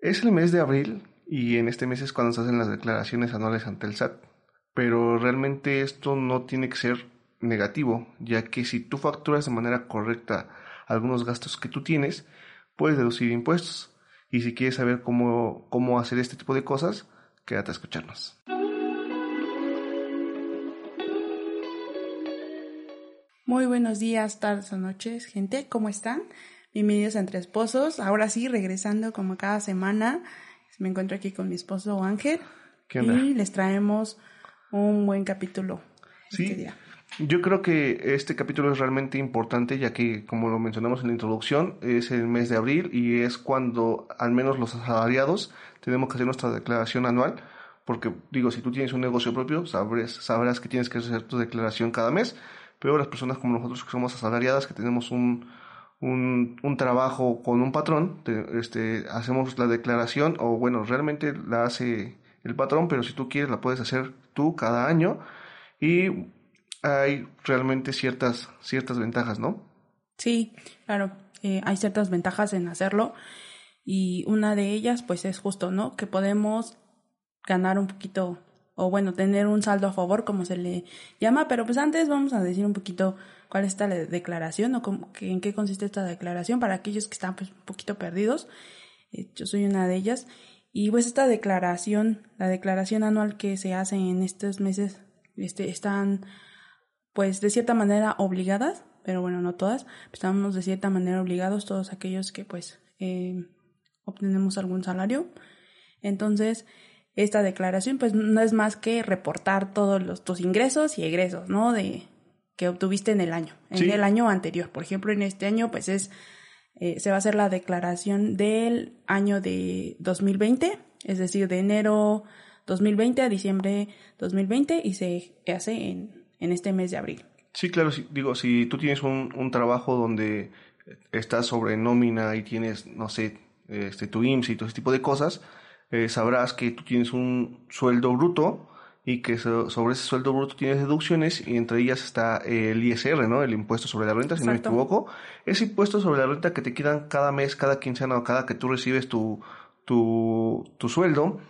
Es el mes de abril y en este mes es cuando se hacen las declaraciones anuales ante el SAT. Pero realmente esto no tiene que ser negativo, ya que si tú facturas de manera correcta algunos gastos que tú tienes, puedes deducir impuestos. Y si quieres saber cómo, cómo hacer este tipo de cosas, quédate a escucharnos. Muy buenos días, tardes o noches, gente, ¿cómo están? Bienvenidos a Entre Esposos. Ahora sí, regresando como cada semana, me encuentro aquí con mi esposo Ángel. ¿Qué onda? Y les traemos un buen capítulo Sí. este día. Yo creo que este capítulo es realmente importante ya que, como lo mencionamos en la introducción, es el mes de abril y es cuando al menos los asalariados tenemos que hacer nuestra declaración anual. Porque digo, si tú tienes un negocio propio, sabrás, sabrás que tienes que hacer tu declaración cada mes, pero las personas como nosotros que somos asalariadas, que tenemos un, un, un trabajo con un patrón, te- este, hacemos la declaración o bueno, realmente la hace el patrón, pero si tú quieres la puedes hacer tú cada año y hay realmente ciertas, ciertas ventajas, ¿no? Sí, claro, eh, hay ciertas ventajas en hacerlo y una de ellas pues es justo, ¿no? Que podemos ganar un poquito o bueno, tener un saldo a favor como se le llama, pero pues antes vamos a decir un poquito cuál es esta declaración o en qué consiste esta declaración para aquellos que están pues un poquito perdidos. Eh, yo soy una de ellas y pues esta declaración, la declaración anual que se hace en estos meses este están pues de cierta manera obligadas, pero bueno, no todas, estamos de cierta manera obligados todos aquellos que pues eh, obtenemos algún salario. Entonces, esta declaración pues no es más que reportar todos los, tus ingresos y egresos, ¿no? De que obtuviste en el año, en Sí. el año anterior. Por ejemplo, en este año pues es, eh, se va a hacer la declaración del año de 2020, es decir, de enero 2020 a diciembre 2020 y se hace en, en este mes de abril. Sí, claro, sí, digo, si tú tienes un, un trabajo donde estás sobre nómina y tienes, no sé, este, tu IMSS y todo ese tipo de cosas, eh, sabrás que tú tienes un sueldo bruto y que so- sobre ese sueldo bruto tienes deducciones y entre ellas está el ISR, ¿no? El impuesto sobre la renta, si no me equivoco. Ese impuesto sobre la renta que te quitan cada mes, cada quincena o cada que tú recibes tu, tu, tu sueldo,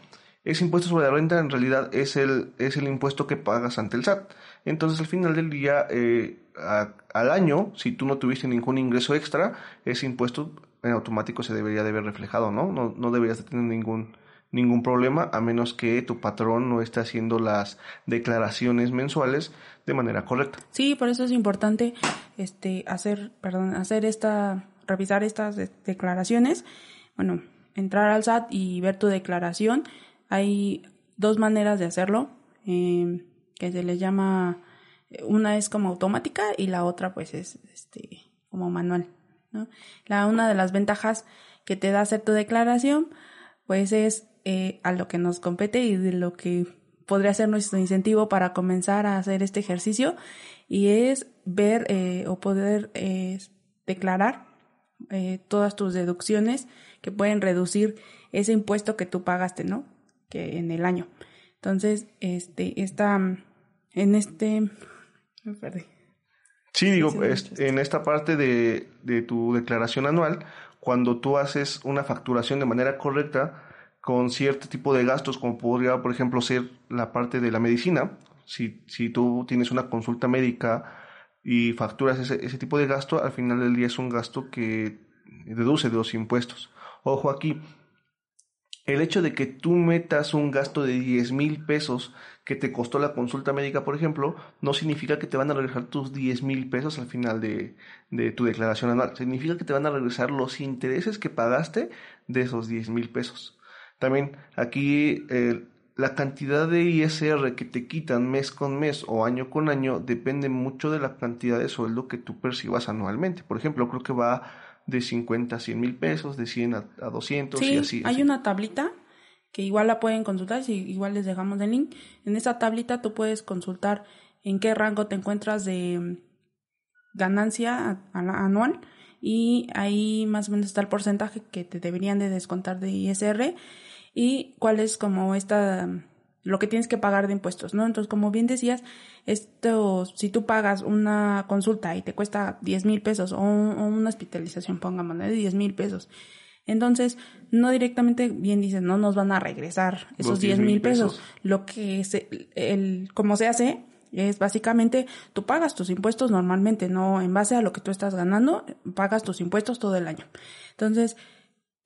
ese impuesto sobre la renta en realidad es el, es el impuesto que pagas ante el SAT. Entonces al final del día, eh, a- al año, si tú no tuviste ningún ingreso extra, ese impuesto en automático se debería de ver reflejado, ¿no? No, no deberías de tener ningún, ningún problema a menos que tu patrón no esté haciendo las declaraciones mensuales de manera correcta. Sí, por eso es importante este hacer, perdón, hacer esta revisar estas de- declaraciones. Bueno, entrar al SAT y ver tu declaración. Hay dos maneras de hacerlo, eh, que se les llama una es como automática y la otra pues es este como manual, ¿no? La una de las ventajas que te da hacer tu declaración pues es eh, a lo que nos compete y de lo que podría ser nuestro incentivo para comenzar a hacer este ejercicio y es ver eh, o poder eh, declarar eh, todas tus deducciones que pueden reducir ese impuesto que tú pagaste, ¿no? Que en el año. Entonces, este, esta, en este, me perdí. Sí, digo, es- en esta parte de, de tu declaración anual, cuando tú haces una facturación de manera correcta con cierto tipo de gastos, como podría, por ejemplo, ser la parte de la medicina, si, si tú tienes una consulta médica y facturas ese, ese tipo de gasto, al final del día es un gasto que deduce de los impuestos. Ojo aquí, el hecho de que tú metas un gasto de 10 mil pesos que te costó la consulta médica, por ejemplo, no significa que te van a regresar tus 10 mil pesos al final de, de tu declaración anual. Significa que te van a regresar los intereses que pagaste de esos 10 mil pesos. También aquí eh, la cantidad de ISR que te quitan mes con mes o año con año depende mucho de la cantidad de sueldo que tú percibas anualmente. Por ejemplo, creo que va de 50 a 100 mil pesos, de 100 a, 200 sí, y así. Hay una tablita que igual la pueden consultar, si igual les dejamos el link. En esa tablita tú puedes consultar en qué rango te encuentras de mm, ganancia anual y ahí más o menos está el porcentaje que te deberían de descontar de ISR y cuál es como esta lo que tienes que pagar de impuestos, ¿no? Entonces, como bien decías, esto, si tú pagas una consulta y te cuesta 10 mil pesos o, una hospitalización, pongamos, de 10 mil pesos, entonces, no directamente, bien dices, no nos van a regresar esos 10 mil pesos. Lo que se, el, como se hace, es básicamente, tú pagas tus impuestos normalmente, no en base a lo que tú estás ganando, pagas tus impuestos todo el año. Entonces,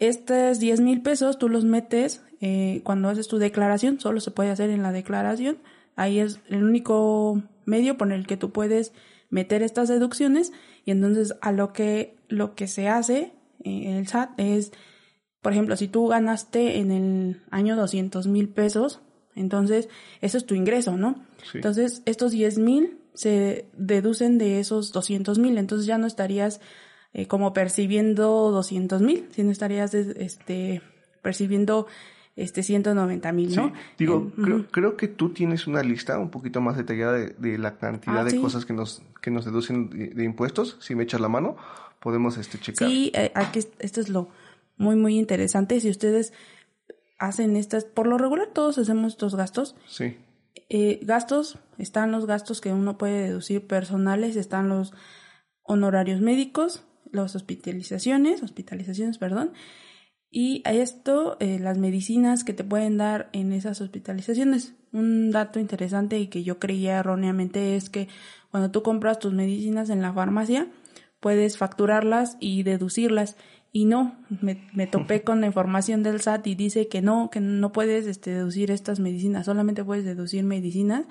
estos 10 mil pesos tú los metes eh, cuando haces tu declaración, solo se puede hacer en la declaración. Ahí es el único medio por el que tú puedes meter estas deducciones y entonces a lo que lo que se hace eh, el SAT es, por ejemplo, si tú ganaste en el año 200 mil pesos, entonces eso es tu ingreso, ¿no? Entonces estos 10 mil se deducen de esos 200 mil, entonces ya no estarías eh, como percibiendo 200 mil, sino estarías este, percibiendo este 190 mil, ¿no? digo, creo, que tú tienes una lista un poquito más detallada de, la cantidad ah, de cosas que nos, que nos deducen de, impuestos. Si me echas la mano, podemos este, checar. Sí, eh, aquí esto es lo muy, muy interesante. Si ustedes hacen estas, por lo regular todos hacemos estos gastos. Sí. Eh, gastos, están los gastos que uno puede deducir personales, están los honorarios médicos, las hospitalizaciones, hospitalizaciones, perdón, y a esto eh, las medicinas que te pueden dar en esas hospitalizaciones. Un dato interesante y que yo creía erróneamente es que cuando tú compras tus medicinas en la farmacia, puedes facturarlas y deducirlas. Y no, me, me topé con la información del SAT y dice que no, que no puedes este, deducir estas medicinas, solamente puedes deducir medicinas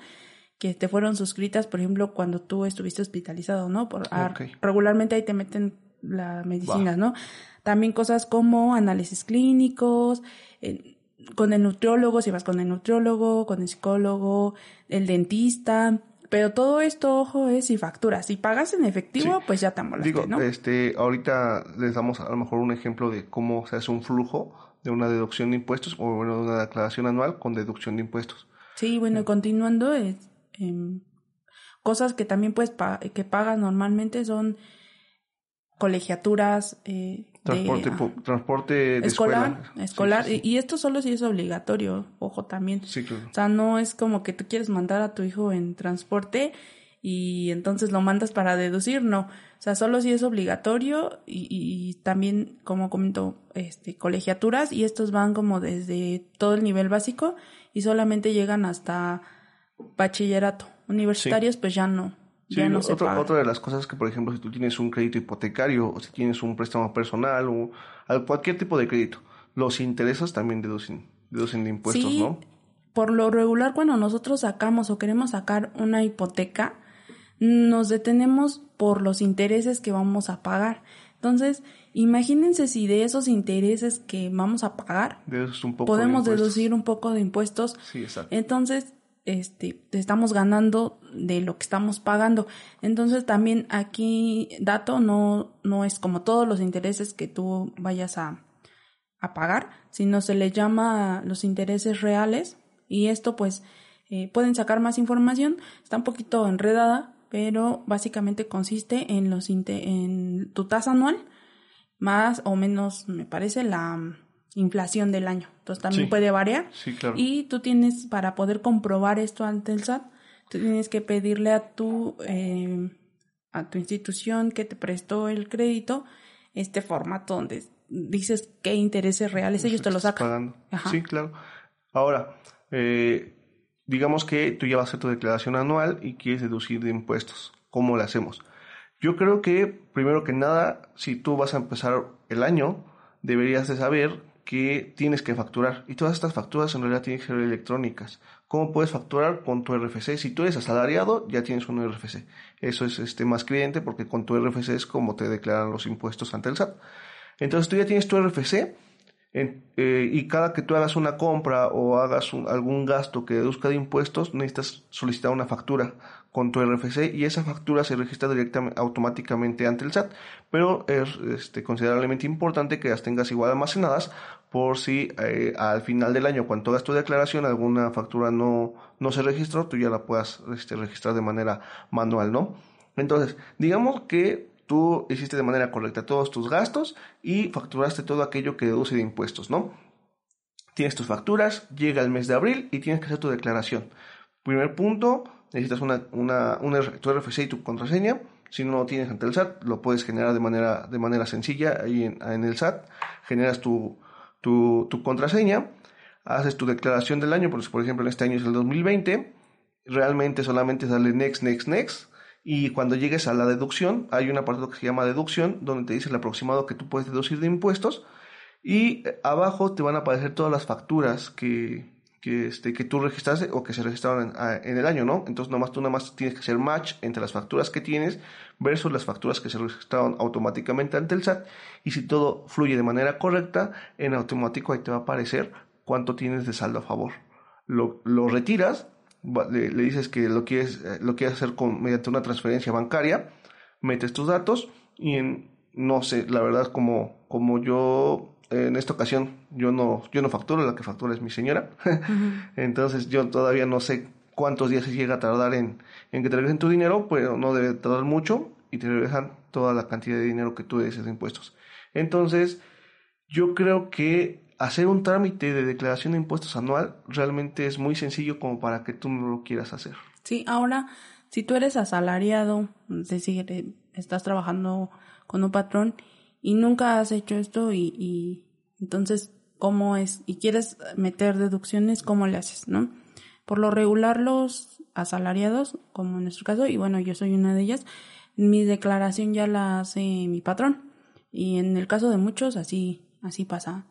que te fueron suscritas, por ejemplo, cuando tú estuviste hospitalizado, ¿no? Por, regularmente ahí te meten las medicinas, ¿no? También cosas como análisis clínicos, con el nutriólogo, si vas con el nutriólogo, con el psicólogo, el dentista, pero todo esto, ojo, es si facturas. Si pagas en efectivo, pues ya te amolaste, Digo, este, ahorita les damos a lo mejor un ejemplo de cómo se hace un flujo de una deducción de impuestos o bueno, de una declaración anual con deducción de impuestos. Sí, bueno, continuando, es, em, cosas que también puedes que pagas normalmente son colegiaturas, eh, transporte, de, transporte de escolar, escolar y, esto solo si es obligatorio, ojo también. Claro. O sea, no es como que tú quieres mandar a tu hijo en transporte y entonces lo mandas para deducir, no. O sea, solo si es obligatorio y, y también, como comento, este, colegiaturas y estos van como desde todo el nivel básico y solamente llegan hasta bachillerato. Universitarios, pues ya no. Sí, otra de las cosas que, por ejemplo, si tú tienes un crédito hipotecario o si tienes un préstamo personal o cualquier tipo de crédito, los intereses también deducen, deducen de impuestos, ¿no? Por lo regular, cuando nosotros sacamos o queremos sacar una hipoteca, nos detenemos por los intereses que vamos a pagar. Entonces, imagínense si de esos intereses que vamos a pagar, podemos deducir un poco de impuestos. Sí, exacto. Entonces, este, estamos ganando de lo que estamos pagando. Entonces también aquí dato no, no es como todos los intereses que tú vayas a, a pagar, sino se le llama los intereses reales y esto pues eh, pueden sacar más información, está un poquito enredada, pero básicamente consiste en los en tu tasa anual más o menos me parece la inflación del año. Entonces también puede variar. Sí, claro. Y tú tienes, para poder comprobar esto ante el SAT, tú tienes que pedirle a tu, eh, a tu institución que te prestó el crédito este formato donde dices qué intereses reales ellos te lo sacan. Sí, claro. Ahora, eh, digamos que tú ya vas a hacer tu declaración anual y quieres deducir de impuestos. ¿Cómo lo hacemos? Yo creo que, primero que nada, si tú vas a empezar el año, deberías de saber que tienes que facturar. Y todas estas facturas en realidad tienen que ser electrónicas. ¿Cómo puedes facturar con tu RFC? Si tú eres asalariado, ya tienes un RFC. Eso es este, más cliente porque con tu RFC es como te declaran los impuestos ante el SAT. Entonces tú ya tienes tu RFC, Eh, y cada que tú hagas una compra o hagas algún gasto que deduzca de impuestos, necesitas solicitar una factura con tu RFC y esa factura se registra directamente automáticamente ante el SAT. Pero es este, considerablemente importante que las tengas igual almacenadas por si eh, al final del año, cuando hagas tu declaración, alguna factura no, no se registró, tú ya la puedas este, registrar de manera manual, ¿no? Entonces, digamos que tú hiciste de manera correcta todos tus gastos y facturaste todo aquello que deduce de impuestos, ¿no? Tienes tus facturas, llega el mes de abril y tienes que hacer tu declaración. Primer punto, necesitas una, una, tu RFC y tu contraseña. Si no lo tienes ante el SAT, lo puedes generar de manera, de manera sencilla ahí en, el SAT. Generas tu, tu, tu, contraseña, haces tu declaración del año, por ejemplo en este año es el 2020. Realmente solamente sale next, next, next y cuando llegues a la deducción, hay un apartado que se llama deducción, donde te dice el aproximado que tú puedes deducir de impuestos. Y eh, abajo te van a aparecer todas las facturas que, que, este, que tú registraste o que se registraron en, el año, ¿no? Entonces, nomás tú nada más tienes que hacer match entre las facturas que tienes versus las facturas que se registraron automáticamente ante el SAT. Y si todo fluye de manera correcta, en automático ahí te va a aparecer cuánto tienes de saldo a favor. Lo, lo retiras le, dices que lo quieres, eh, lo quieres hacer mediante una transferencia bancaria, metes tus datos y en, no sé, la verdad como, como yo en esta ocasión yo no, yo no facturo, la que factura es mi señora, entonces yo todavía no sé cuántos días se llega a tardar en, en que te regresen tu dinero, pero no debe tardar mucho y te regresan toda la cantidad de dinero que tú debes de impuestos. Entonces, yo creo que hacer un trámite de declaración de impuestos anual realmente es muy sencillo como para que tú no lo quieras hacer. Sí, ahora, si tú eres asalariado, es decir, eh, estás trabajando con un patrón y nunca has hecho esto y, entonces, ¿cómo es? Y quieres meter deducciones, ¿cómo le haces, no? Por lo regular, los asalariados, como en nuestro caso, y bueno, yo soy una de ellas, mi declaración ya la hace mi patrón. Y en el caso de muchos, así, así pasa.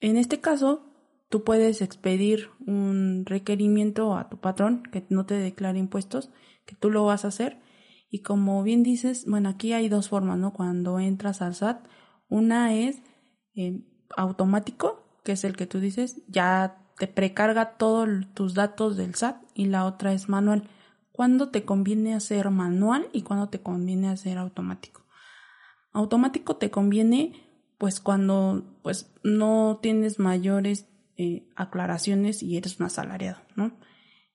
En este caso, tú puedes expedir un requerimiento a tu patrón que no te declare impuestos, que tú lo vas a hacer. Y como bien dices, bueno, aquí hay dos formas, ¿no? Cuando entras al SAT, una es eh, automático, que es el que tú dices, ya te precarga todos tus datos del SAT, y la otra es manual. ¿Cuándo te conviene hacer manual y cuándo te conviene hacer automático? Automático te conviene pues cuando pues no tienes mayores eh, aclaraciones y eres un asalariado, ¿no?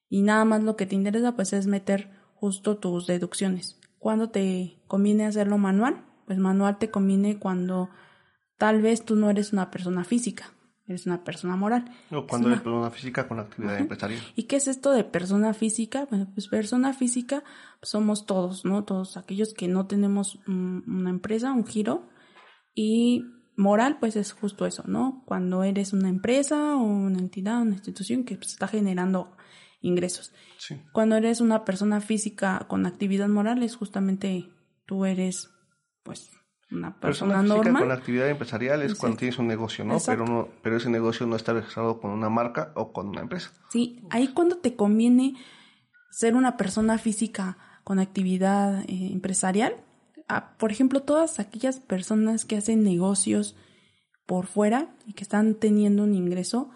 Y nada más lo que te interesa pues es meter justo tus deducciones. ¿Cuándo te conviene hacerlo manual? Pues manual te conviene cuando tal vez tú no eres una persona física, eres una persona moral. O cuando eres persona física con actividad empresarial. ¿Y qué es esto de persona física? Bueno, pues persona física pues somos todos, ¿no? Todos aquellos que no tenemos una empresa, un giro, y moral, pues es justo eso, ¿no? Cuando eres una empresa o una entidad, una institución que pues, está generando ingresos. Sí. Cuando eres una persona física con actividad moral, es justamente tú eres, pues, una persona, normal. con actividad empresarial es cuando tienes un negocio, ¿no? Pero no, pero ese negocio no está registrado con una marca o con una empresa. Sí, ahí cuando te conviene ser una persona física con actividad eh, empresarial, por ejemplo, todas aquellas personas que hacen negocios por fuera y que están teniendo un ingreso,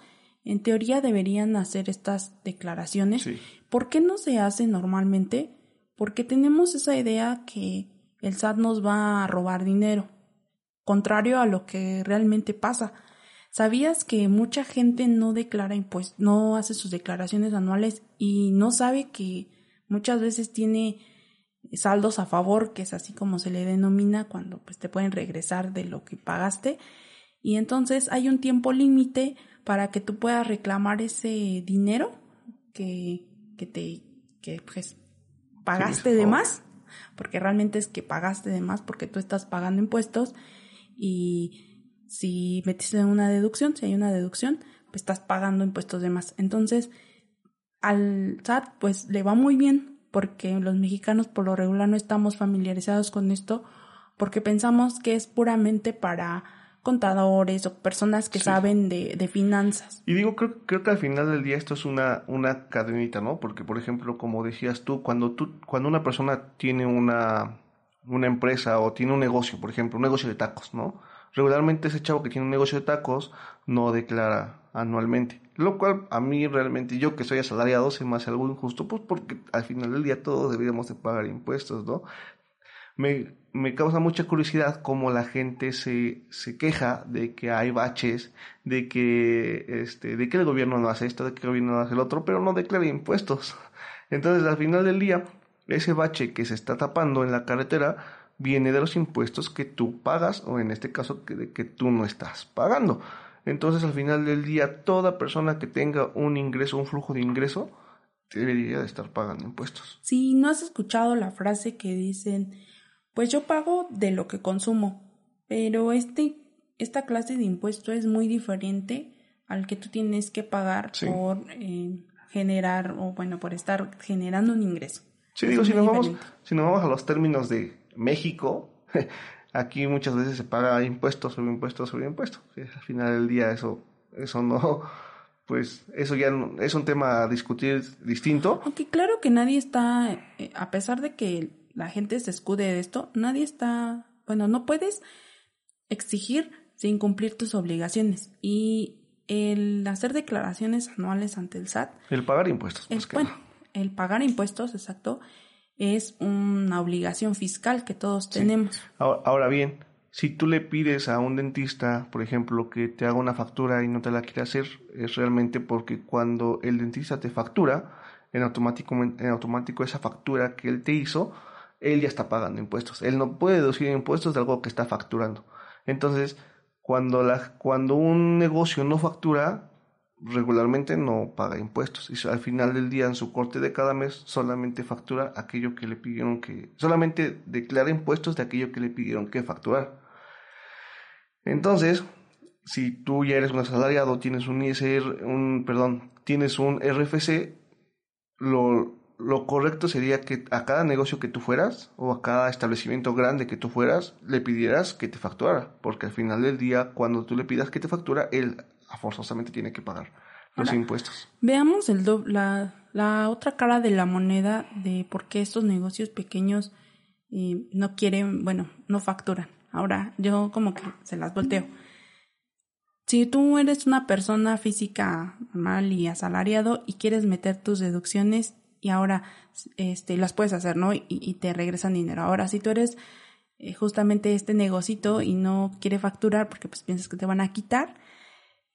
en teoría deberían hacer estas declaraciones. ¿Por qué no se hace normalmente? Porque tenemos esa idea que el SAT nos va a robar dinero, contrario a lo que realmente pasa. ¿Sabías que mucha gente no declara impuestos, no hace sus declaraciones anuales y no sabe que muchas veces tiene saldos a favor, que es así como se le denomina cuando pues te pueden regresar de lo que pagaste. Y entonces hay un tiempo límite para que tú puedas reclamar ese dinero que, que te que pues pagaste de más, porque realmente es que pagaste de más porque tú estás pagando impuestos y si metiste una deducción, si hay una deducción, pues estás pagando impuestos de más. Entonces, al SAT pues le va muy bien porque los mexicanos por lo regular no estamos familiarizados con esto, porque pensamos que es puramente para contadores o personas que saben de, de, finanzas. Y digo, creo, creo que al final del día esto es una, una cadenita, ¿no? Porque, por ejemplo, como decías tú, cuando tú, cuando una persona tiene una, una empresa o tiene un negocio, por ejemplo, un negocio de tacos, ¿no? regularmente ese chavo que tiene un negocio de tacos no declara anualmente. Lo cual a mí realmente, yo que soy asalariado, se me hace algo injusto, pues porque al final del día todos deberíamos de pagar impuestos, ¿no? Me, causa mucha curiosidad cómo la gente se, se queja de que hay baches, de que, este, de que el gobierno no hace esto, de que el gobierno no hace el otro, pero no declara impuestos. Entonces, al final del día, ese bache que se está tapando en la carretera viene de los impuestos que tú pagas o en este caso que, de que tú no estás pagando. Entonces al final del día toda persona que tenga un ingreso, un flujo de ingreso, debería de estar pagando impuestos. Si no has escuchado la frase que dicen, pues yo pago de lo que consumo, pero este, esta clase de impuesto es muy diferente al que tú tienes que pagar por eh, generar o bueno, por estar generando un ingreso. Sí, digo, si nos, vamos, si nos vamos a los términos de México, aquí muchas veces se paga impuestos sobre impuestos sobre impuestos. Al final del día eso, eso no, pues eso ya es un tema a discutir distinto. Aunque claro que nadie está, eh, a pesar de que la gente se escude de esto, nadie está, bueno, no puedes exigir sin cumplir tus obligaciones. Y el hacer declaraciones anuales ante el SAT. El pagar impuestos. El, bueno, el pagar impuestos, exacto, es una obligación fiscal que todos tenemos. Ahora, bien, si tú le pides a un dentista, por ejemplo, que te haga una factura y no te la quiere hacer, es realmente porque cuando el dentista te factura, en automático, en automático esa factura que él te hizo, él ya está pagando impuestos. Él no puede deducir impuestos de algo que está facturando. Entonces, cuando, la, cuando un negocio no factura, regularmente no paga impuestos y al final del día en su corte de cada mes solamente factura aquello que le pidieron que solamente declara impuestos de aquello que le pidieron que facturar. Entonces, si tú ya eres un asalariado, tienes un ISR, un perdón, tienes un RFC, lo, lo correcto sería que a cada negocio que tú fueras o a cada establecimiento grande que tú fueras le pidieras que te facturara, porque al final del día cuando tú le pidas que te factura, él forzosamente tiene que pagar los impuestos. Veamos el la, la, otra cara de la moneda de por qué estos negocios pequeños eh, no quieren, bueno, no facturan. Ahora, yo como que se las volteo. Si tú eres una persona física normal y asalariado y quieres meter tus deducciones y ahora este, las puedes hacer, ¿no? Y, te regresan dinero. Ahora, si tú eres eh, justamente este negocito y no quiere facturar porque pues piensas que te van a quitar,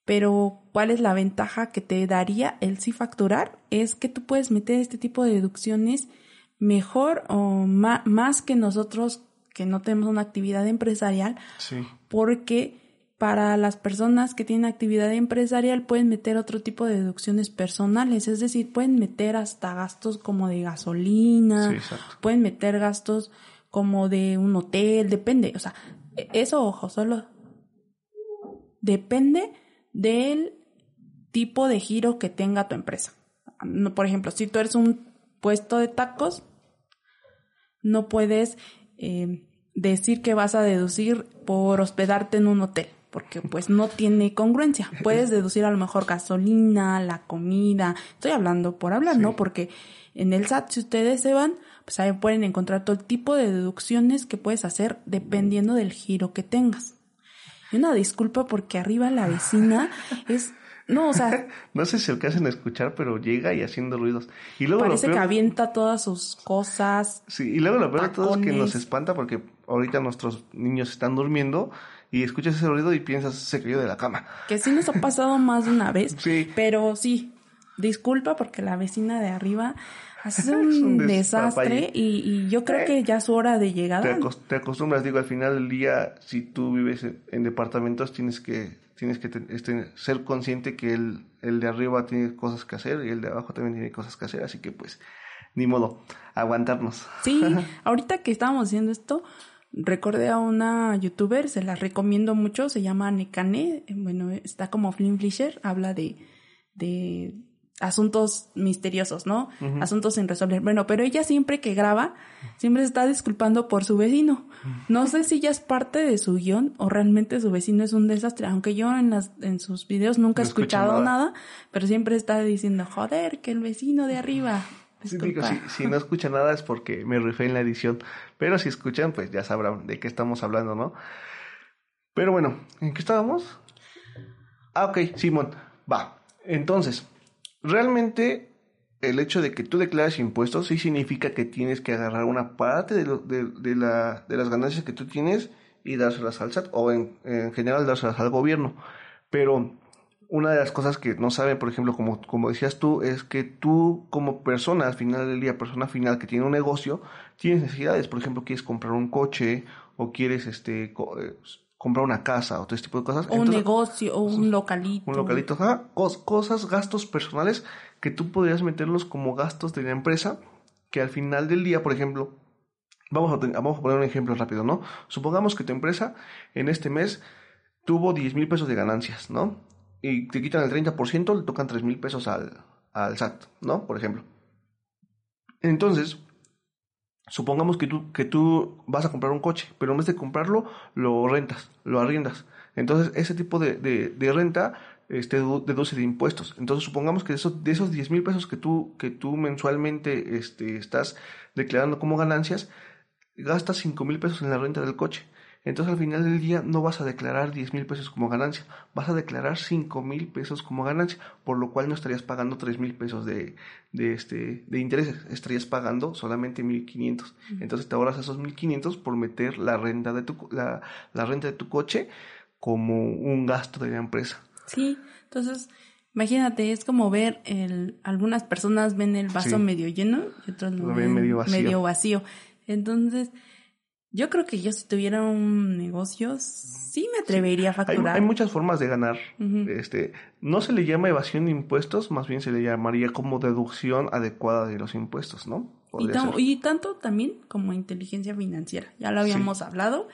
pero, ¿cuál es la ventaja que te daría el sí facturar? Es que tú puedes meter este tipo de deducciones mejor o más que nosotros que no tenemos una actividad empresarial. Sí. Porque para las personas que tienen actividad empresarial pueden meter otro tipo de deducciones personales, es decir, pueden meter hasta gastos como de gasolina, pueden meter gastos como de un hotel, depende, o sea, eso ojo, solo depende del tipo de giro que tenga tu empresa. Por ejemplo, si tú eres un puesto de tacos, no puedes eh, decir que vas a deducir por hospedarte en un hotel, porque pues no tiene congruencia. Puedes deducir a lo mejor gasolina, la comida. Estoy hablando por hablar, ¿no? Porque en el SAT, si ustedes se van, pues ahí pueden encontrar todo el tipo de deducciones que puedes hacer dependiendo del giro que tengas. Y una disculpa porque arriba la vecina es no, o sea. no sé si lo que hacen escuchar, pero llega y haciendo ruidos. Y luego parece que avienta todas sus cosas. Sí, y luego lo peor de todo es que nos espanta porque ahorita nuestros niños están durmiendo y escuchas ese ruido y piensas se cayó de la cama. Que sí nos ha pasado más de una vez. Sí. Pero sí, disculpa porque la vecina de arriba hace un, desastre y, yo creo que ya es hora de llegada. Te, acostumbras, digo, al final del día, si tú vives en, departamentos, tienes que tienes que este, ser consciente que el, el de arriba tiene cosas que hacer y el de abajo también tiene cosas que hacer, así que pues ni modo, aguantarnos. Sí, ahorita que estábamos haciendo esto, recordé a una youtuber, se la recomiendo mucho, se llama Nekane, bueno, está como Flynn Flisher, habla de, de asuntos misteriosos, ¿no? Asuntos sin resolver. Bueno, pero ella siempre que graba, siempre se está disculpando por su vecino. No sé si ya es parte de su guion o realmente su vecino es un desastre, aunque yo en las en sus videos nunca he escuchado nada. pero siempre está diciendo, joder, que el vecino de arriba. si, si, no escucha nada es porque me refiero en la edición, pero si escuchan, pues ya sabrán de qué estamos hablando, ¿no? Pero bueno, ¿en qué estábamos? Ah, ok, Simón, va. Entonces, realmente el hecho de que tú declares impuestos sí significa que tienes que agarrar una parte de, de, la, de las ganancias que tú tienes y dárselas al SAT o en, en, general dárselas al gobierno. Pero una de las cosas que no saben, por ejemplo, como, como decías tú, es que tú como persona, al final del día, persona final que tiene un negocio, tienes necesidades. Por ejemplo, quieres comprar un coche o quieres este eh, comprar una casa o todo este tipo de cosas. O un negocio, o un localito. Un localito, cosas, gastos personales que tú podrías meterlos como gastos de la empresa, que al final del día, por ejemplo, vamos a, vamos a poner un ejemplo rápido, ¿no? Supongamos que tu empresa en este mes tuvo 10 mil pesos de ganancias, ¿no? Y te quitan el 30%, le tocan 3 mil pesos al, al SAT, ¿no? Por ejemplo. Entonces, Supongamos que tú, que tú vas a comprar un coche, pero en vez de comprarlo, lo rentas, lo arriendas. Entonces, ese tipo de, de, renta este, deduce de impuestos. Entonces, supongamos que de esos, de esos 10 mil pesos que tú, que tú mensualmente este, estás declarando como ganancias, gastas 5 mil pesos en la renta del coche. Entonces al final del día no vas a declarar 10 mil pesos como ganancia, vas a declarar 5 mil pesos como ganancia, por lo cual no estarías pagando 3 mil pesos de, de, este, de intereses, estarías pagando solamente 1500. Entonces te ahorras esos 1500 por meter la renta de tu, la, la renta de tu coche como un gasto de la empresa. Sí, entonces Imagínate, es como ver el, algunas personas ven el vaso medio lleno y otros lo, ven medio vacío. medio vacío. Entonces, yo creo que yo si tuviera un negocio, sí me atrevería a facturar. Hay, muchas formas de ganar. Este, no se le llama evasión de impuestos, más bien se le llamaría como deducción adecuada de los impuestos, ¿no? Y, tanto también como inteligencia financiera. Ya lo habíamos hablado.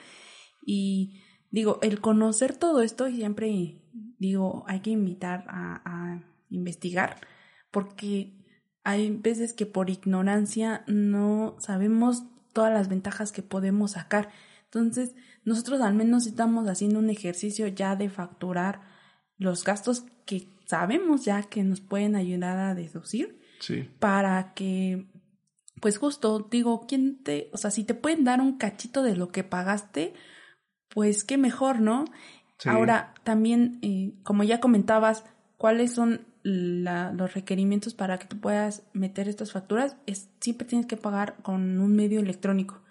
Y digo, el conocer todo esto, siempre digo, hay que invitar a, a investigar, porque hay veces que por ignorancia no sabemos todas las ventajas que podemos sacar. Entonces, nosotros al menos estamos haciendo un ejercicio ya de facturar los gastos que sabemos ya que nos pueden ayudar a deducir. Sí. Para que, pues justo, digo, ¿quién te, o sea, si te pueden dar un cachito de lo que pagaste, pues qué mejor, ¿no? Ahora, también, eh, como ya comentabas, ¿cuáles son los requerimientos para que tú puedas meter estas facturas es siempre tienes que pagar con un medio electrónico.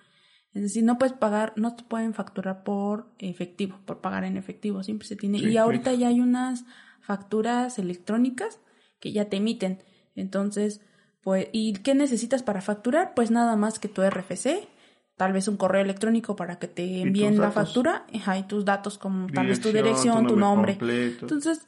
Es decir, no puedes pagar, no te pueden facturar por efectivo, por pagar en efectivo, siempre se tiene. y ahorita ya hay unas facturas electrónicas que ya te emiten. Entonces, pues, ¿y qué necesitas para facturar? Pues nada más que tu RFC, tal vez un correo electrónico para que te envíen la factura, y tus datos como tal vez tu dirección, tu nombre. Entonces,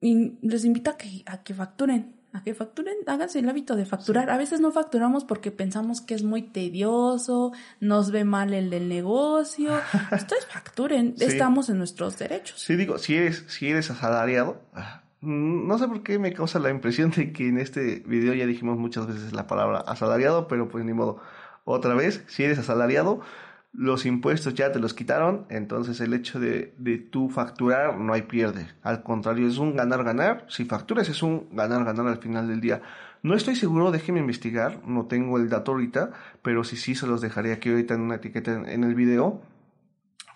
y les invito a que, a que facturen, a que facturen, háganse el hábito de facturar. A veces no facturamos porque pensamos que es muy tedioso, nos ve mal el del negocio. Ustedes facturen, estamos en nuestros derechos. Sí, digo, si eres, si eres asalariado, ah, no sé por qué me causa la impresión de que en este video ya dijimos muchas veces la palabra asalariado, pero pues ni modo. Otra vez, si eres asalariado, los impuestos ya te los quitaron, entonces el hecho de, de tú facturar no hay pierde. Al contrario, es un ganar-ganar. Si facturas es un ganar-ganar al final del día. No estoy seguro, déjenme investigar, no tengo el dato ahorita, pero si sí se los dejaré aquí ahorita en una etiqueta en, el video.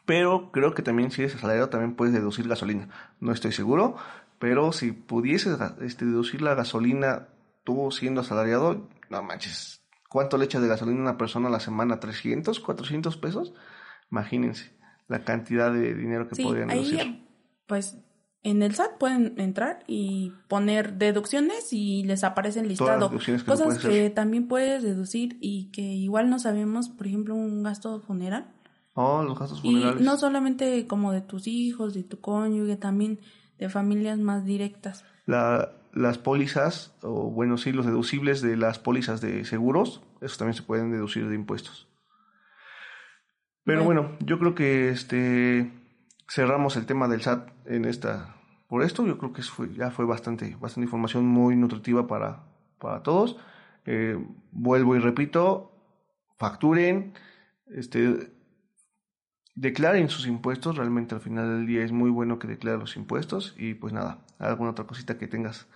Pero creo que también si eres asalariado también puedes deducir gasolina. No estoy seguro, pero si pudieses este, deducir la gasolina tú siendo asalariado, no manches, ¿Cuánto le echa de gasolina una persona a la semana? ¿300, 400 pesos? Imagínense la cantidad de dinero que podrían ahí, Pues en el SAT pueden entrar y poner deducciones y les aparece el listado. Cosas que también puedes deducir y que igual no sabemos, por ejemplo, un gasto funeral. Oh, los gastos funerales. Y no solamente como de tus hijos, de tu cónyuge, también de familias más directas. La, las pólizas, o bueno, sí, los deducibles de las pólizas de seguros, eso también se pueden deducir de impuestos. Pero bueno, yo creo que este cerramos el tema del SAT en esta por esto. Yo creo que fue, ya fue bastante, bastante información muy nutritiva para, para todos. Eh, vuelvo y repito, facturen, este, declaren sus impuestos. Realmente al final del día es muy bueno que declaren los impuestos. Y pues nada, alguna otra cosita que tengas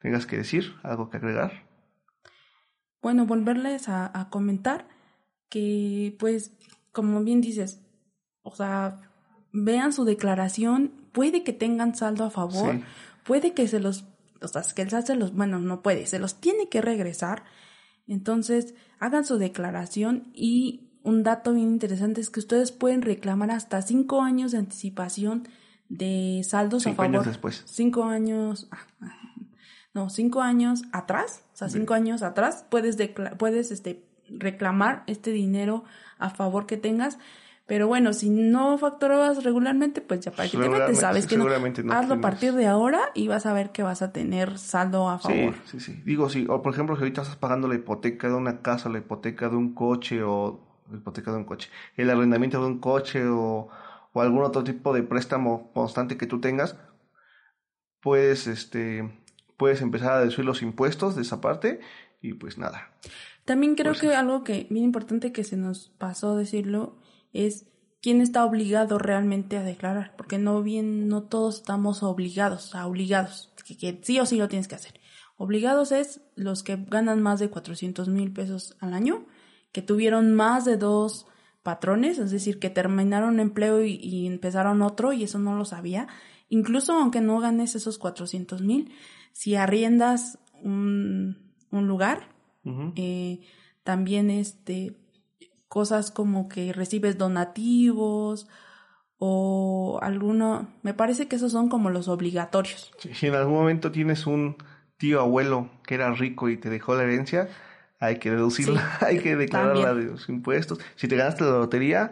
tengas que decir, algo que agregar. Bueno, volverles a, comentar que, pues, como bien dices, o sea, vean su declaración, puede que tengan saldo a favor, puede que se los, o sea, que el SAT se los, bueno, no puede, se los tiene que regresar. Entonces, hagan su declaración y un dato bien interesante es que ustedes pueden reclamar hasta cinco años de anticipación de saldos a favor. Cinco años después. Cinco años, ah, ah, no, cinco años atrás, o sea, cinco años atrás puedes, puedes este, reclamar este dinero a favor que tengas. Pero bueno, si no facturabas regularmente, pues ya para que te metes, sabes que no. Hazlo a partir de ahora y vas a ver que vas a tener saldo a favor. Sí, sí, sí. Digo, sí, o por ejemplo, si ahorita estás pagando la hipoteca de una casa, la hipoteca de un coche o la hipoteca de un coche, el arrendamiento de un coche o, o algún otro tipo de préstamo constante que tú tengas, puedes, este, puedes empezar a deducir los impuestos de esa parte y pues nada. También creo pues que algo que bien importante que se nos pasó decirlo es quién está obligado realmente a declarar, porque no bien no todos estamos obligados, a obligados, que, sí o sí lo tienes que hacer. Obligados es los que ganan más de 400 mil pesos al año, que tuvieron más de dos patrones, es decir, que terminaron empleo y, empezaron otro y eso no lo sabía. Incluso aunque no ganes esos 400 mil, si arriendas un, un lugar, eh, también este, cosas como que recibes donativos o alguno, me parece que esos son como los obligatorios. Si en algún momento tienes un tío abuelo que era rico y te dejó la herencia, hay que deducirla, hay que declarar los impuestos. Si te ganaste la lotería,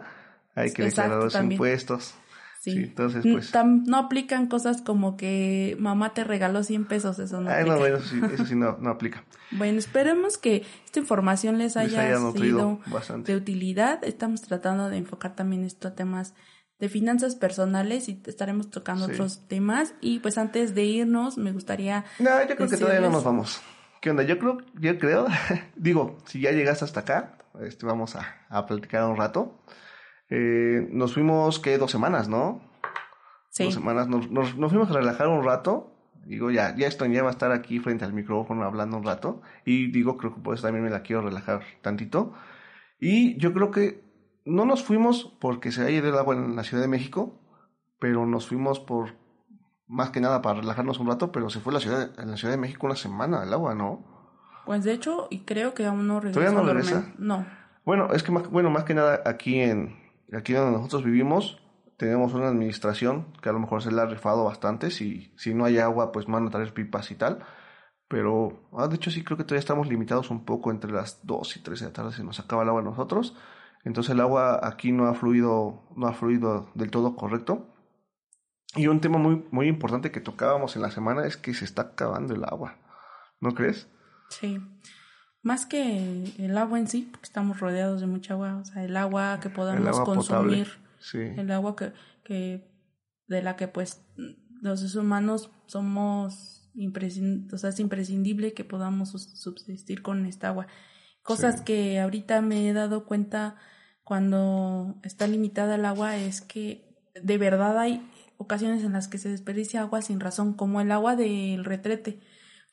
hay que declarar los impuestos. Sí. entonces, pues. no aplican cosas como que mamá te regaló 100 pesos, eso no aplica. no, eso sí, eso sí no, no aplica. bueno, esperemos que esta información les haya, sido de utilidad. Estamos tratando de enfocar también esto a temas de finanzas personales y estaremos tocando otros temas. Y pues antes de irnos, me gustaría. No, yo creo que todavía no nos vamos. ¿Qué onda? Yo creo, yo creo, digo, si ya llegaste hasta acá, este, vamos a, a platicar un rato. Eh, nos fuimos, ¿qué? Dos semanas, ¿no? Sí. Dos semanas. Nos, nos, fuimos a relajar un rato. Digo, ya, ya a estar aquí frente al micrófono hablando un rato. Y digo, creo que por eso también me la quiero relajar tantito. Y yo creo que no nos fuimos porque se haya ido el agua en la Ciudad de México, pero nos fuimos por más que nada para relajarnos un rato, pero se fue la ciudad, en la Ciudad de México una semana el agua, ¿no? Pues de hecho, y creo que aún no regresa. ¿Todavía no regresa? No. Bueno, es que más, bueno, más que nada aquí en, aquí donde nosotros vivimos tenemos una administración que a lo mejor se le ha rifado bastante. Si, si no hay agua, pues van a traer pipas y tal. Pero, ah, de hecho, sí creo que todavía estamos limitados un poco entre las 2 y 3 de la tarde. Se nos acaba el agua a nosotros. Entonces el agua aquí no ha fluido, no ha fluido del todo correcto. Y un tema muy, muy importante que tocábamos en la semana es que se está acabando el agua. ¿No crees? Sí más que el agua en sí, porque estamos rodeados de mucha agua, o sea, el agua que podamos consumir, el agua que, que, de la que pues los seres humanos somos imprescindibles, o sea, es imprescindible que podamos subsistir con esta agua. Cosas que ahorita me he dado cuenta cuando está limitada el agua es que de verdad hay ocasiones en las que se desperdicia agua sin razón, como el agua del retrete.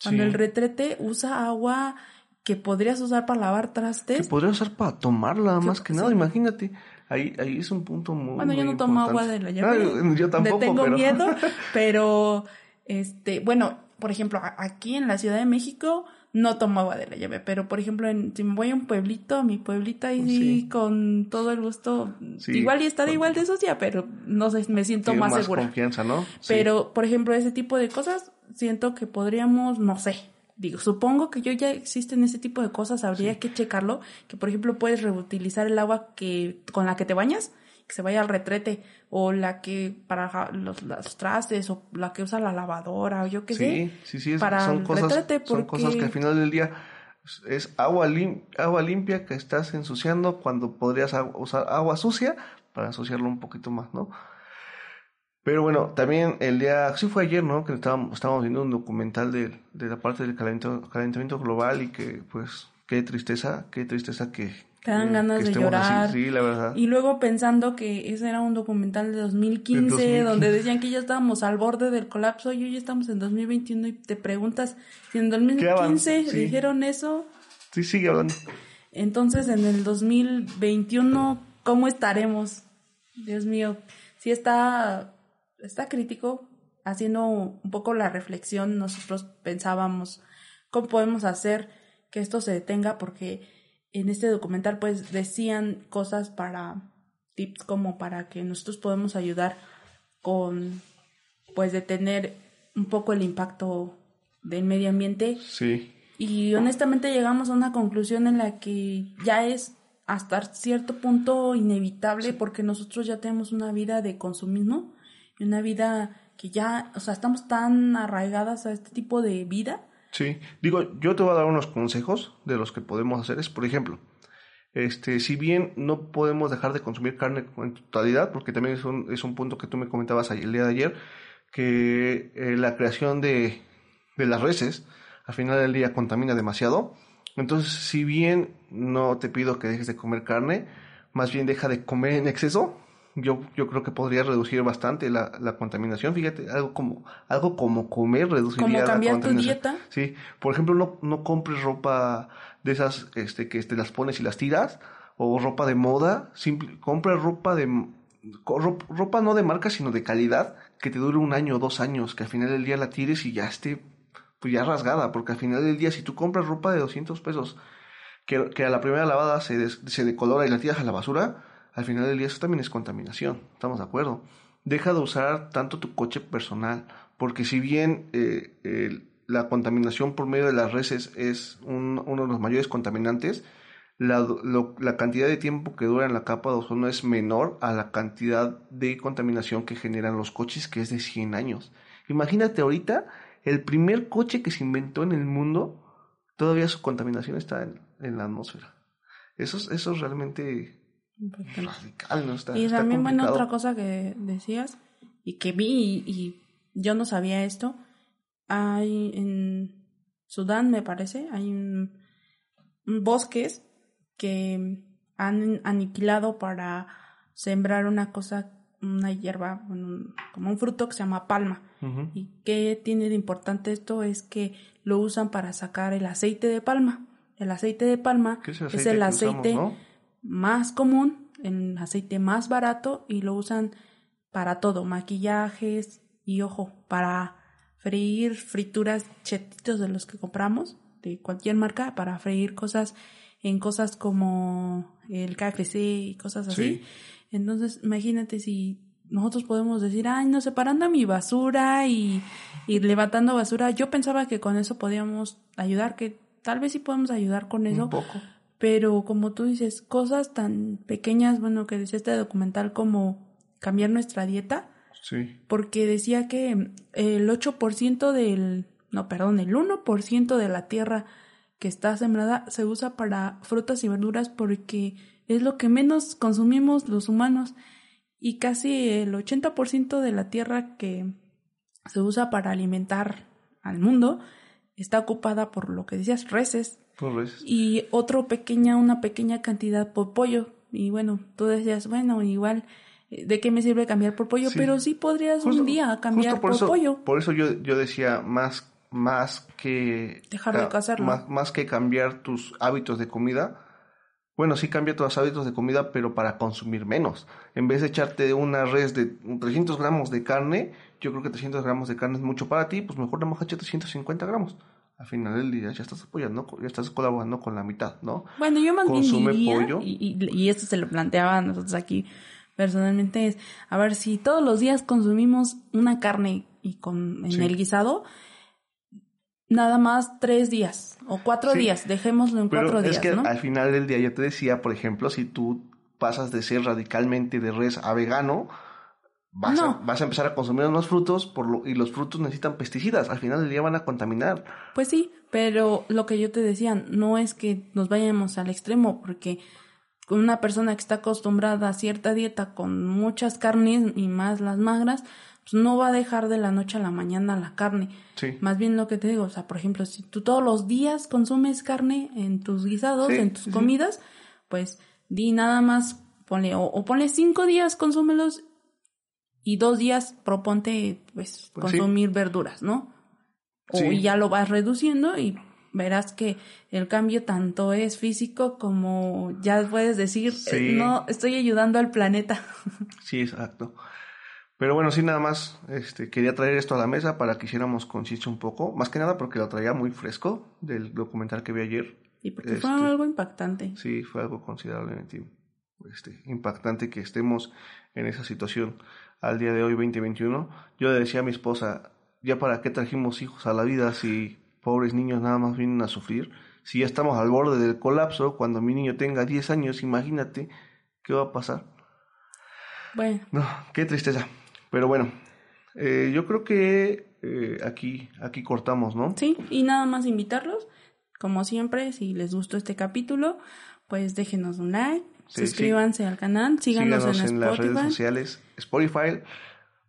Cuando el retrete usa agua que podrías usar para lavar trastes. Que podrías usar para tomarla, más que nada, imagínate. Ahí, ahí es un punto muy Bueno, yo no tomo agua de la llave. Ah, yo tampoco, tengo miedo, pero, este, bueno, por ejemplo, aquí en la Ciudad de México no tomo agua de la llave, pero por ejemplo, en, si me voy a un pueblito, a mi pueblito ahí con todo el gusto, igual y está igual de sucia, pero no sé, me siento más, más segura. confianza, ¿no? Pero, por ejemplo, ese tipo de cosas, siento que podríamos, no sé, digo, supongo que yo ya existen ese tipo de cosas, habría que checarlo, que por ejemplo puedes reutilizar el agua que con la que te bañas, que se vaya al retrete, o la que para los, trastes, o la que usa la lavadora, o yo qué sé. Sí, sí, sí, para son, cosas, son cosas que al final del día es agua, agua limpia que estás ensuciando cuando podrías usar agua sucia para ensuciarlo un poquito más, ¿no? Pero bueno, también el día, sí fue ayer, ¿no? Que estábamos, estábamos viendo un documental de, de la parte del calentamiento, calentamiento global y que pues qué tristeza, qué tristeza que... Te dan ganas de llorar. Sí, la verdad. Y luego pensando que ese era un documental de 2015, donde decían que ya estábamos al borde del colapso y hoy ya estamos en 2021 y te preguntas si en 2015 dijeron eso. Sí, sigue hablando. Entonces en el 2021, ¿cómo estaremos? Dios mío sí está, está crítico, haciendo un poco la reflexión, nosotros pensábamos cómo podemos hacer que esto se detenga, porque en este documental pues decían cosas para tips como para que nosotros podemos ayudar con pues detener un poco el impacto del medio ambiente. Sí. Y honestamente llegamos a una conclusión en la que ya es hasta cierto punto inevitable porque nosotros ya tenemos una vida de consumismo una vida que ya, o sea, estamos tan arraigadas a este tipo de vida. Sí, digo, yo te voy a dar unos consejos de los que podemos hacer. Es, por ejemplo, este, si bien no podemos dejar de consumir carne en totalidad, porque también es un, es un punto que tú me comentabas el día de ayer, que eh, la creación de, de las reses al final del día contamina demasiado. Entonces, si bien no te pido que dejes de comer carne, más bien deja de comer en exceso. Yo, yo creo que podría reducir bastante la, la contaminación. Fíjate, algo como, algo como comer reduciría Como cambiar la tu dieta. Sí, por ejemplo, no, no compres ropa de esas este, que te las pones y las tiras, o ropa de moda. Simple, compra ropa de ropa no de marca, sino de calidad, que te dure un año o dos años, que al final del día la tires y ya esté pues ya rasgada, porque al final del día si tú compras ropa de 200 pesos, que, que a la primera lavada se, des- se decolora y la tiras a la basura, al final del día eso también es contaminación, estamos de acuerdo. Deja de usar tanto tu coche personal, porque si bien eh, la contaminación por medio de las reses es un- uno de los mayores contaminantes, la, cantidad de tiempo que dura en la capa de ozono es menor a la cantidad de contaminación que generan los coches, que es de 100 años. Imagínate ahorita, el primer coche que se inventó en el mundo, todavía su contaminación está en, la atmósfera. Eso es, eso es realmente radical, ¿no? Está, Y está también, bueno, otra cosa que decías y que vi y, y yo no sabía esto, hay en Sudán, me parece, hay un, un bosques que han aniquilado para sembrar una cosa, una hierba, bueno, un- como un fruto que se llama palma. ¿Y qué tiene de importante esto? Es que lo usan para sacar el aceite de palma. El aceite de palma ¿Qué es el es aceite el que usamos, aceite no? Más común, el aceite más barato y lo usan para todo, maquillajes y ojo, para freír frituras chetitos de los que compramos, de cualquier marca, para freír cosas en cosas como el KFC y cosas así. Sí. Entonces, imagínate si nosotros podemos decir, ay, no, separando mi basura y, y levantando basura. Yo pensaba que con eso podíamos ayudar, que tal vez sí podemos ayudar con eso. Un poco. Pero como tú dices, cosas tan pequeñas, bueno, que decía este documental como cambiar nuestra dieta, Sí. porque decía que el 8% del, no, perdón, el 1% de la tierra que está sembrada se usa para frutas y verduras porque es lo que menos consumimos los humanos y casi el 80% de la tierra que se usa para alimentar al mundo está ocupada por lo que decías, reses, Por veces. y otro pequeña, una pequeña cantidad por pollo. Y bueno, tú decías, bueno, igual, eh, ¿de qué me sirve cambiar por pollo? Sí. Pero sí podrías Justo- un día cambiar por, por eso, pollo. Por eso yo, yo decía más, más que Dejar de ca- cazarlo. Más, más que cambiar tus hábitos de comida. Bueno, sí cambia tus hábitos de comida, pero para consumir menos. En vez de echarte una res de 300 gramos de carne, yo creo que 300 gramos de carne es mucho para ti, pues mejor nada más echa 350 gramos. Al final del día ya estás apoyando, ya estás colaborando con la mitad, ¿no? Bueno, yo más bien Consume pollo. Y, y, y esto se lo planteaba a nosotros aquí personalmente, es, a ver, si todos los días consumimos una carne y con en Sí. el guisado, nada más tres días o cuatro Sí. días, dejémoslo en Pero cuatro es días, que ¿no? al final del día yo te decía, por ejemplo, si tú pasas de ser radicalmente de res a vegano, vas, a, No. vas a empezar a consumir unos frutos por lo- y los frutos necesitan pesticidas. Al final del día van a contaminar. Pues sí, pero lo que yo te decía, no es que nos vayamos al extremo, porque con una persona que está acostumbrada a cierta dieta con muchas carnes y más las magras, pues no va a dejar de la noche a la mañana la carne. Sí. Más bien lo que te digo, o sea, por ejemplo, si tú todos los días consumes carne en tus guisados, Sí, en tus sí. comidas, pues di nada más, ponle, o, o ponle cinco días, consúmelos y dos días proponte, pues, Pues sí. consumir verduras, ¿no? O Sí. y ya lo vas reduciendo y verás que el cambio tanto es físico como ya puedes decir, Sí. eh, no, estoy ayudando al planeta. Sí, exacto. Pero bueno, sí, nada más este, quería traer esto a la mesa para que hiciéramos conciencia un poco. Más que nada porque lo traía muy fresco del documental que vi ayer. Y porque fue Este, algo impactante. Sí, fue algo considerablemente este, impactante que estemos en esa situación al día de hoy, 2021. Yo le decía a mi esposa, ya para qué trajimos hijos a la vida si pobres niños nada más vienen a sufrir. Si ya estamos al borde del colapso, cuando mi niño tenga 10 años, imagínate qué va a pasar. Bueno, No, qué tristeza. Pero bueno, eh, yo creo que eh, aquí, aquí cortamos, ¿no? sí, y nada más invitarlos. Como siempre, si les gustó este capítulo, pues déjenos un like, Sí, suscríbanse al canal, síganos, Síganos en, en las redes sociales Spotify,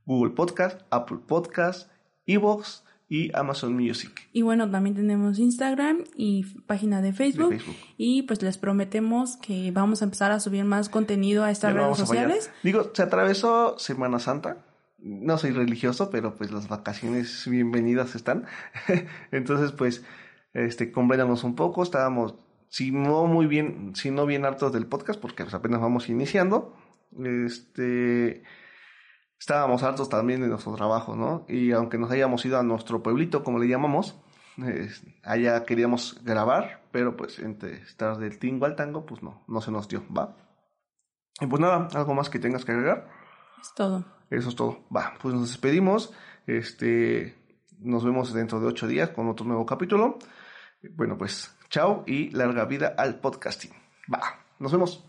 Google Podcast, Apple Podcast, Evox y Amazon Music. Y bueno, también tenemos Instagram y página de Facebook. De Facebook. Y pues les prometemos que vamos a empezar a subir más contenido a estas Ya redes a sociales. Digo, se atravesó Semana Santa. No soy religioso, pero pues las vacaciones bienvenidas están. Entonces, pues, este, compréndanos un poco. Estábamos, si no muy bien, si no bien hartos del podcast, porque pues, apenas vamos iniciando. Este, estábamos hartos también de nuestro trabajo, ¿no? Y aunque nos hayamos ido a nuestro pueblito, como le llamamos, allá queríamos grabar, pero pues entre estar del tingo al tango, pues no, no se nos dio, ¿va? Y pues nada, algo más que tengas que agregar. Es todo. Eso es todo. Va, pues nos despedimos. Este, nos vemos dentro de ocho días con otro nuevo capítulo. Bueno, pues chao y larga vida al podcasting. Va, nos vemos.